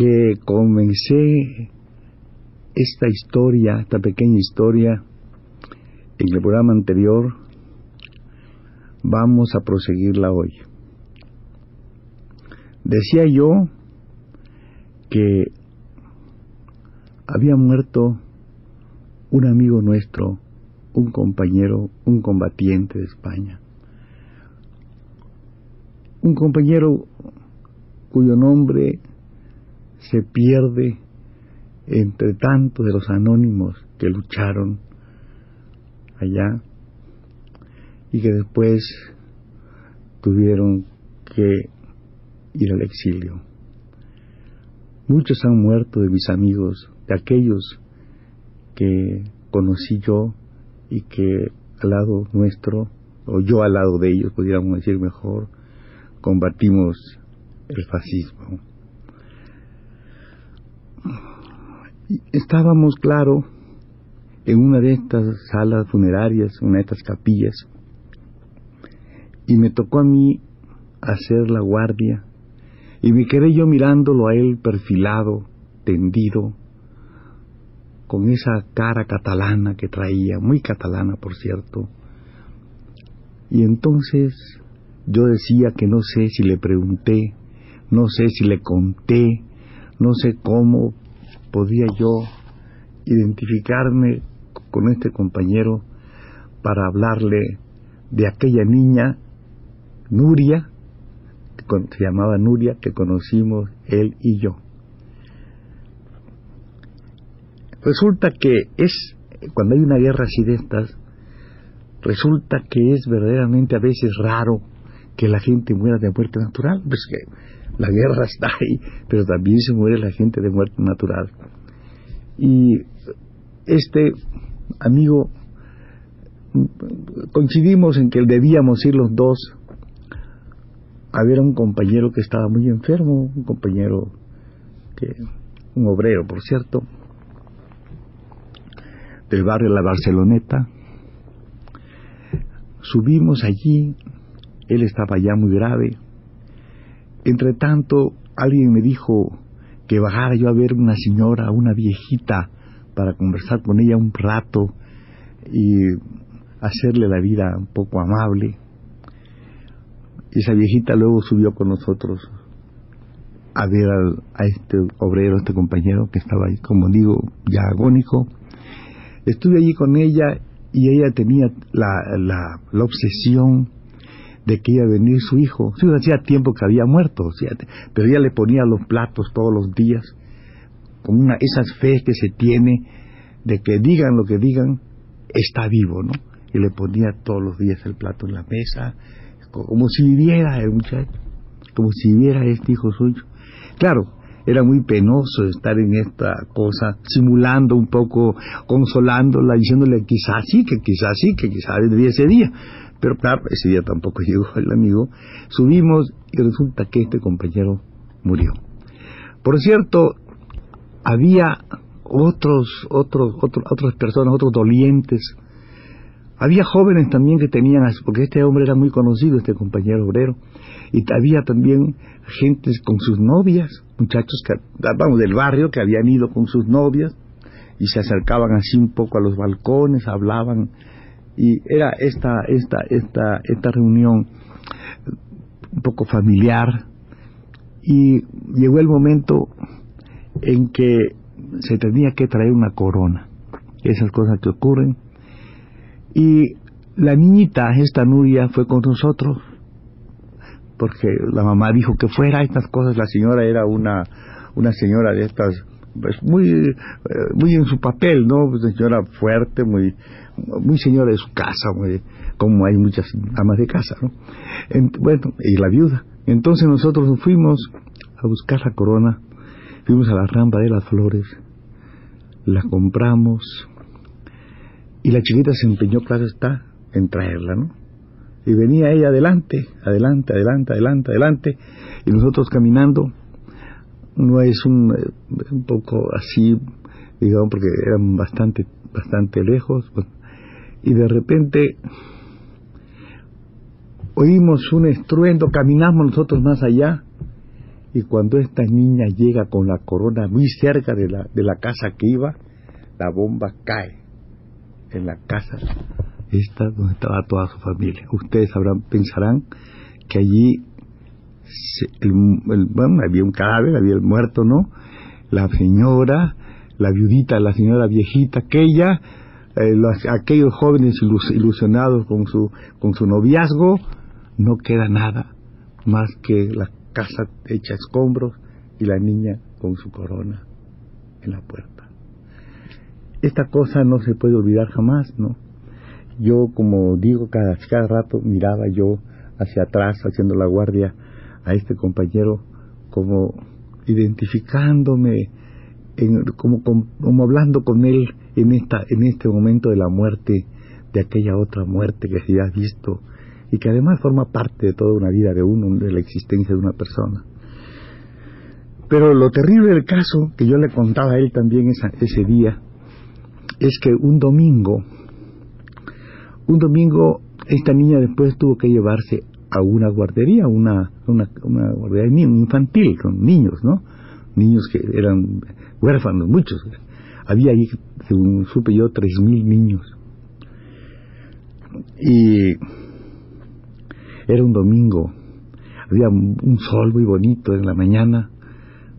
que comencé esta historia, esta pequeña historia, en el programa anterior, vamos a proseguirla hoy. Decía yo que había muerto un amigo nuestro, un compañero, un combatiente de España. Un compañero cuyo nombre se pierde entre tantos de los anónimos que lucharon allá y que después tuvieron que ir al exilio. Muchos han muerto de mis amigos, de aquellos que conocí yo y que al lado nuestro, o yo al lado de ellos, pudiéramos decir mejor, combatimos el fascismo. Estábamos, claro, en una de estas salas funerarias, una de estas capillas, y me tocó a mí hacer la guardia, y me quedé yo mirándolo a él perfilado, tendido, con esa cara catalana que traía, muy catalana por cierto. Y entonces yo decía que no sé si le pregunté, no sé si le conté, no sé cómo podía yo identificarme con este compañero para hablarle de aquella niña, Nuria, que se llamaba Nuria, que conocimos él y yo. Resulta que es, cuando hay una guerra así de estas, resulta que es verdaderamente a veces raro que la gente muera de muerte natural, pues que la guerra está ahí, pero también se muere la gente de muerte natural. Y este amigo, coincidimos en que debíamos ir los dos a ver a un compañero que estaba muy enfermo, un compañero que, un obrero, por cierto, del barrio La Barceloneta. Subimos allí, él estaba ya muy grave. Entre tanto, alguien me dijo que bajara yo a ver una señora, una viejita, para conversar con ella un rato y hacerle la vida un poco amable. Esa viejita luego subió con nosotros a ver a este obrero, este compañero que estaba ahí, como digo, ya agónico Estuve allí con ella y ella tenía la, la obsesión de que iba a venir su hijo. Sí, hacía tiempo que había muerto, pero ella le ponía los platos todos los días, con una, esas fe que se tiene de que digan lo que digan, está vivo, ¿no? Y le ponía todos los días el plato en la mesa, como si viviera el muchacho, como si viviera este hijo suyo. Claro, era muy penoso estar en esta cosa, simulando un poco, consolándola, diciéndole quizás sí, que quizás sí, que quizás vendría ese día. Pero claro, ese día tampoco llegó el amigo. Subimos y resulta que este compañero murió. Por cierto, había otros, otros, otros, otras personas, otros dolientes. Había jóvenes también que tenían, porque este hombre era muy conocido, este compañero obrero, y había también gentes con sus novias, muchachos vamos, del barrio que habían ido con sus novias y se acercaban así un poco a los balcones, hablaban y era esta esta esta esta reunión un poco familiar. Y llegó el momento en que se tenía que traer una corona, esas cosas que ocurren. Y la niñita, esta Nuria, fue con nosotros porque la mamá dijo que fuera estas cosas, la señora era una, una señora de estas pues muy, eh, muy en su papel, ¿no? Pues, señora fuerte, muy, muy señora de su casa, muy, como hay muchas amas de casa, ¿no? bueno, y la viuda. Entonces nosotros nos fuimos a buscar la corona, fuimos a la rampa de las flores, la compramos, y la chiquita se empeñó, claro está, en traerla, ¿no? Y venía ella adelante, adelante, adelante, adelante, adelante, y nosotros caminando, no es un, eh, un poco así, digamos, porque eran bastante, bastante lejos, y de repente oímos un estruendo, caminamos nosotros más allá, y cuando esta niña llega con la corona muy cerca de la, de la casa que iba, la bomba cae en la casa esta donde estaba toda su familia. Ustedes pensarán que allí el, había un cadáver, había el muerto, ¿no? La señora, la viudita, la señora viejita, aquella, eh, aquellos jóvenes ilusionados con su, con su noviazgo, no queda nada más que la casa hecha escombros y la niña con su corona en la puerta. Esta cosa no se puede olvidar jamás, ¿no? Yo, como digo, cada, cada rato miraba yo hacia atrás, haciendo la guardia a este compañero, como identificándome, en, como, como, hablando con él en, esta, en este momento de la muerte, de aquella otra muerte que se ha visto y que además forma parte de toda una vida de uno, de la existencia de una persona. Pero lo terrible del caso, que yo le contaba a él también ese día, es que un domingo, un domingo esta niña después tuvo que llevarse a una guardería, una, una, guardería infantil, con niños, ¿no? Niños que eran huérfanos, muchos. Había ahí, según supe yo, tres mil niños. Y era un domingo, había un sol muy bonito en la mañana,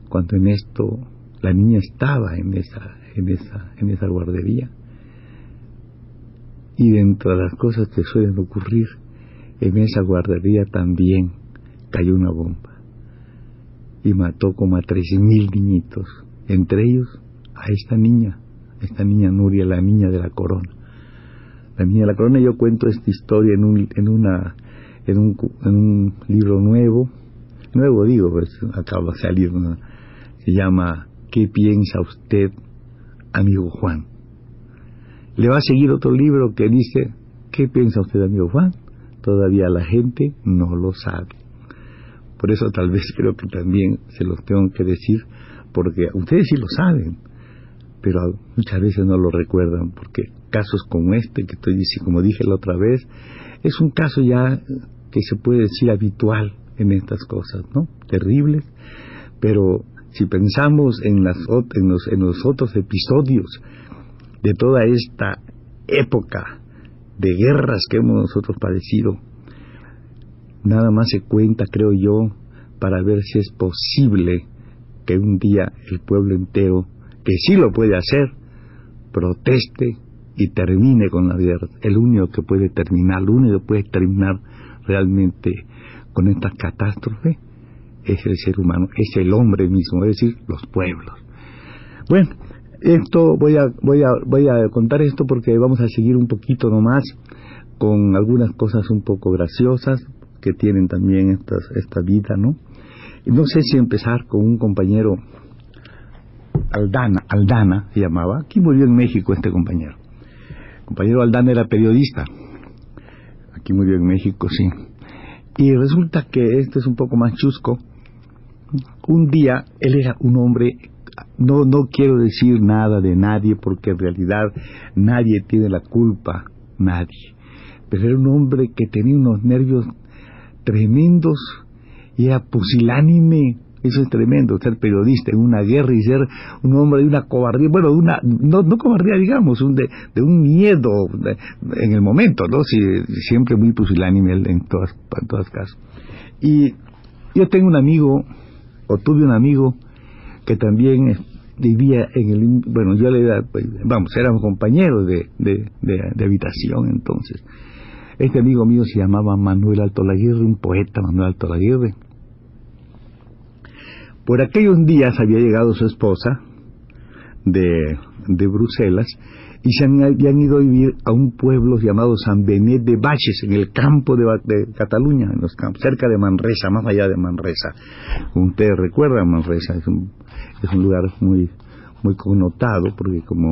cuando en esto la niña estaba en esa, en esa, en esa guardería. Y dentro de las cosas que suelen ocurrir, en esa guardería también cayó una bomba y mató como a tres mil niñitos, entre ellos a esta niña, esta niña Nuria, la niña de la corona. La niña de la corona, yo cuento esta historia en un, en una, en un, en un libro nuevo, nuevo digo, pues acaba de salir, se llama ¿Qué piensa usted, amigo Juan? Le va a seguir otro libro que dice ¿Qué piensa usted, amigo Juan? Todavía la gente no lo sabe. Por eso tal vez creo que también se los tengo que decir, porque ustedes sí lo saben, pero muchas veces no lo recuerdan, porque casos como este que estoy diciendo, como dije la otra vez, es un caso ya que se puede decir habitual en estas cosas, ¿no? Terribles, pero si pensamos en, las, en, los, en los otros episodios de toda esta época de guerras que hemos nosotros padecido. Nada más se cuenta, creo yo, para ver si es posible que un día el pueblo entero, que sí lo puede hacer, proteste y termine con la guerra. El único que puede terminar, el único que puede terminar realmente con esta catástrofe es el ser humano, es el hombre mismo, es decir, los pueblos. Bueno, esto voy a, voy a, voy a contar esto porque vamos a seguir un poquito nomás con algunas cosas un poco graciosas que tienen también estas, esta vida, ¿no? No sé si empezar con un compañero, Aldana, Aldana se llamaba, aquí murió en México este compañero. El compañero Aldana era periodista, aquí murió en México, sí. Y resulta que este es un poco más chusco. Un día él era un hombre no, no quiero decir nada de nadie porque en realidad nadie tiene la culpa, nadie. Pero era un hombre que tenía unos nervios tremendos y era pusilánime. Eso es tremendo, ser periodista en una guerra y ser un hombre de una cobardía, bueno, de una, no, no cobardía, digamos, un de, de un miedo en el momento, ¿no? Si, siempre muy pusilánime en todas, en todas casos. Y yo tengo un amigo, o tuve un amigo, que también vivía en el... Bueno, yo le pues, vamos, éramos compañeros de, de, habitación entonces. Este amigo mío se llamaba Manuel Alto Laguirre, un poeta Manuel Alto Laguirre. Por aquellos días había llegado su esposa de, de Bruselas y se han, ido a vivir a un pueblo llamado San Benet de Baches, en el campo de, Cataluña, en los campos, cerca de Manresa, más allá de Manresa. Ustedes recuerdan Manresa, es un, es un lugar muy, muy connotado, porque como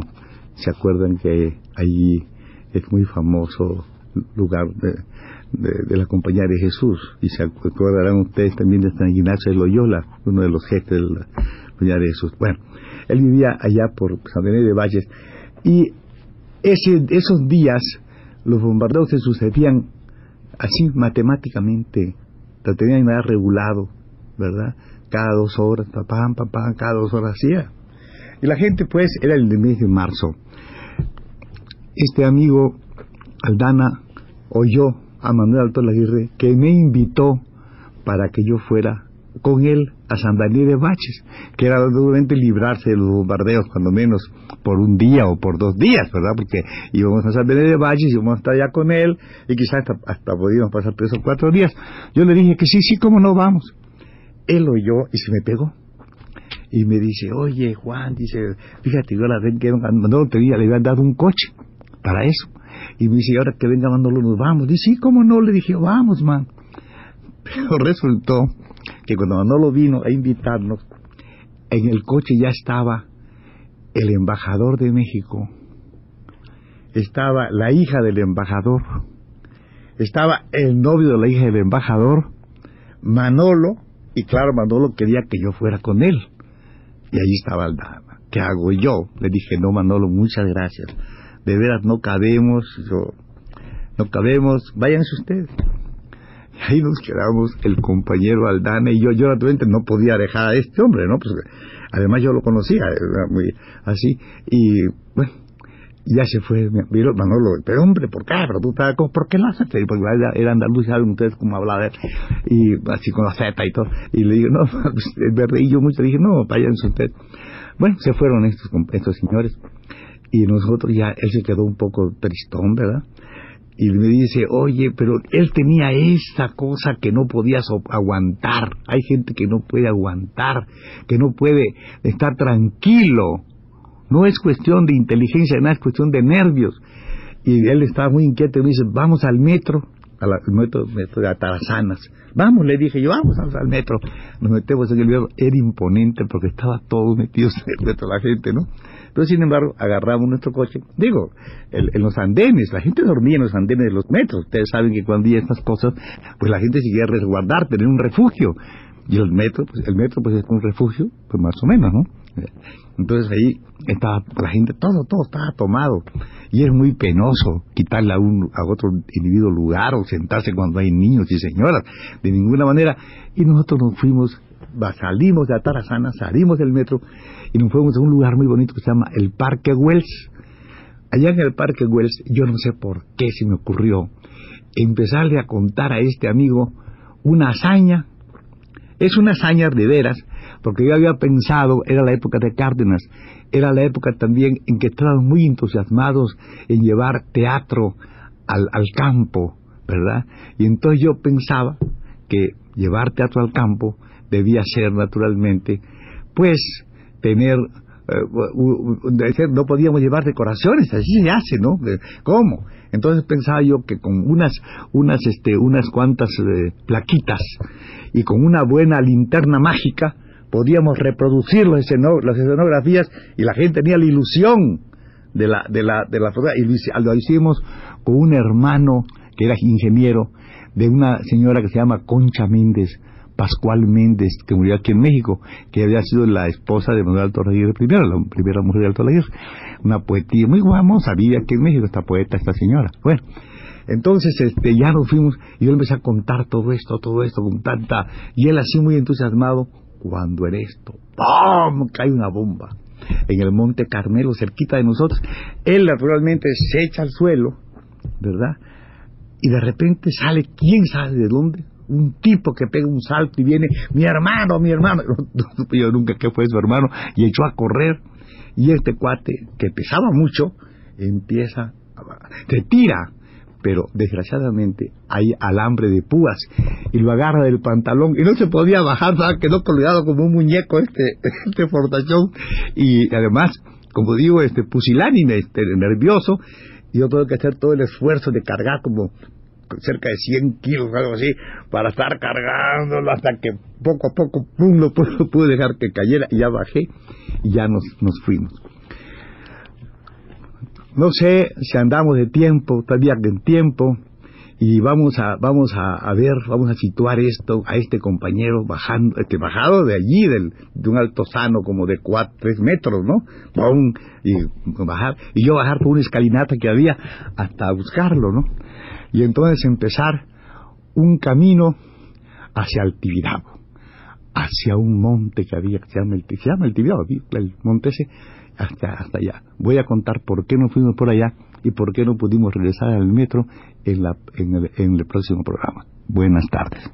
se acuerdan que allí es muy famoso lugar de, la Compañía de Jesús, y se acordarán ustedes también de San Ignacio de Loyola, uno de los jefes de la Compañía de Jesús. Bueno, él vivía allá por San Benet de Valles, y ese, esos días los bombardeos se sucedían así matemáticamente, lo tenían ya regulado, ¿verdad? Cada dos horas, papá, papá, cada dos horas hacía. Y la gente, pues, era el mes de marzo. Este amigo Aldana oyó a Manuel Alto Laguirre que me invitó para que yo fuera con él a San Daniel de Baches, que era duramente librarse de los bombardeos, cuando menos por un día o por dos días, ¿verdad? Porque íbamos a San Daniel de Baches, íbamos a estar allá con él, y quizás hasta, hasta podíamos pasar tres o cuatro días. Yo le dije que sí, sí, cómo no vamos. Él oyó y se me pegó. Y me dice, oye, Juan, dice, fíjate, yo la ven que no tenía, le habían dado un coche para eso. Y me dice, ahora que venga Manolo, nos vamos. Dice, sí, cómo no, le dije, vamos, man. Pero resultó que cuando Manolo vino a invitarnos, en el coche ya estaba el embajador de México, estaba la hija del embajador, estaba el novio de la hija del embajador, Manolo, y claro, Manolo quería que yo fuera con él. Y allí estaba el dama. ¿Qué hago yo? Le dije, no, Manolo, muchas gracias. De veras, no cabemos, yo, no cabemos, váyanse ustedes ahí nos quedamos el compañero Aldana y yo. Yo naturalmente no podía dejar a este hombre, ¿no? Pues además yo lo conocía, era muy así. Y bueno, ya se fue, miro, Manolo, pero hombre, ¿por qué? Pero tú estás, ¿por qué lo haces? Porque era andaluz, saben ustedes cómo hablaba, y así con la Z y todo. Y le digo, no, me reí yo mucho, le dije, no, váyanse ustedes. Bueno, se fueron estos, estos señores, y nosotros ya, él se quedó un poco tristón, ¿verdad? Y me dice, oye, pero él tenía esa cosa que no podías aguantar. Hay gente que no puede aguantar, que no puede estar tranquilo. No es cuestión de inteligencia, no es cuestión de nervios. Y él estaba muy inquieto y me dice, vamos al metro, al metro, metro de Atarazanas. Vamos, le dije yo, vamos, vamos al metro. Nos metemos en el metro. Era imponente porque estaba todo metido en el metro la gente, ¿no? Pero sin embargo, agarramos nuestro coche, digo, en los andenes, la gente dormía en los andenes de los metros. Ustedes saben que cuando hay estas cosas, pues la gente sigue a resguardar, tener un refugio. Y el metro, pues el metro pues es un refugio, pues más o menos, ¿no? Entonces ahí estaba la gente, todo, todo estaba tomado. Y es muy penoso quitarle a, un, a otro individuo lugar o sentarse cuando hay niños y señoras, de ninguna manera. Y nosotros nos fuimos salimos de Atarazana, salimos del metro y nos fuimos a un lugar muy bonito que se llama el Parque Wells. Allá en el Parque Wells, yo no sé por qué se me ocurrió empezarle a contar a este amigo una hazaña. Es una hazaña de veras, porque yo había pensado, era la época de Cárdenas, era la época también en que estaban muy entusiasmados en llevar teatro al, al campo, ¿verdad? Y entonces yo pensaba que llevar teatro al campo debía ser naturalmente, pues tener eh, no podíamos llevar decoraciones, así se hace, ¿no? ¿Cómo? Entonces pensaba yo que con unas, unas, este, unas cuantas eh, plaquitas y con una buena linterna mágica podíamos reproducir las escenografías y la gente tenía la ilusión de la, de la, de la y lo hicimos con un hermano que era ingeniero de una señora que se llama Concha Méndez, Pascual Méndez, que murió aquí en México, que había sido la esposa de Manuel Alto Aguirre primero, la primera mujer de Alto Aguirre, una poetía muy famosa, vive aquí en México esta poeta, esta señora. Bueno, entonces este, ya nos fuimos y yo empecé a contar todo esto, todo esto con tanta... Y él así muy entusiasmado, cuando en esto, ¡pum! cae una bomba en el Monte Carmelo, cerquita de nosotros. Él naturalmente se echa al suelo, ¿verdad? Y de repente sale, ¿quién sabe de dónde? Un tipo que pega un salto y viene, mi hermano, mi hermano, no supe yo nunca qué fue su hermano, y echó a correr, y este cuate, que pesaba mucho, empieza, te tira, pero desgraciadamente hay alambre de púas y lo agarra del pantalón y no se podía bajar, quedó colgado como un muñeco este, este fortachón y además como digo, este pusilánime, este, nervioso, yo tengo que hacer todo el esfuerzo de cargar como cerca de 100 kilos, algo así, para estar cargándolo hasta que poco a poco, pum, lo pude dejar que cayera y ya bajé y ya nos, nos fuimos. No sé si andamos de tiempo, todavía en tiempo, y vamos a vamos a, ver vamos a situar esto a este compañero bajando este bajado de allí del, de un alto sano como de cuatro tres metros no y bajar y yo bajar por una escalinata que había hasta buscarlo no y entonces empezar un camino hacia el Tibidabo hacia un monte que había que se llama el, se llama el el monte ese hasta hasta allá voy a contar por qué no fuimos por allá y por qué no pudimos regresar al metro en, la, en, el, en el próximo programa. Buenas tardes.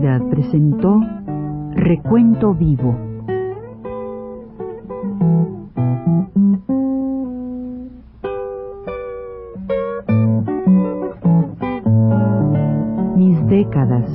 Presentó Recuento Vivo. Mis décadas.